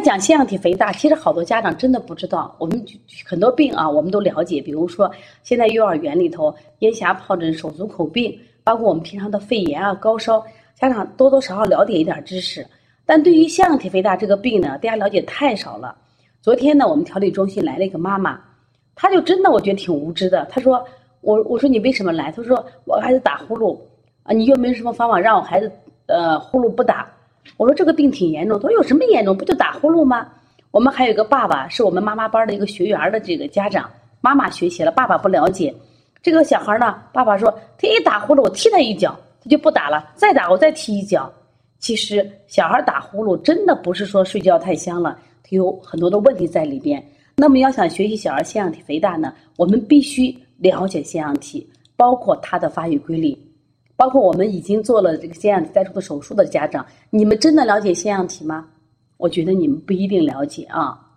讲腺样体肥大，其实好多家长真的不知道。我们很多病啊，我们都了解，比如说现在幼儿园里头咽峡疱疹、手足口病，包括我们平常的肺炎啊、高烧，家长多多少少了解一点知识。但对于腺样体肥大这个病呢，大家了解太少了。昨天呢，我们调理中心来了一个妈妈，她就真的我觉得挺无知的。她说：“我我说你为什么来？”她说：“我孩子打呼噜啊，你有没有什么方法让我孩子呃呼噜不打？”我说：“这个病挺严重。”他说：“有什么严重？不就打呼噜吗？”我们还有一个爸爸，是我们妈妈班的一个学员的这个家长，妈妈学习了，爸爸不了解。这个小孩呢，爸爸说他一打呼噜，我踢他一脚，他就不打了，再打我再踢一脚。其实小孩打呼噜真的不是说睡觉太香了，他有很多的问题在里边。那么要想学习小儿腺样体肥大呢，我们必须了解腺样体，包括它的发育规律，包括我们已经做了这个腺样体摘除的手术的家长，你们真的了解腺样体吗？我觉得你们不一定了解啊。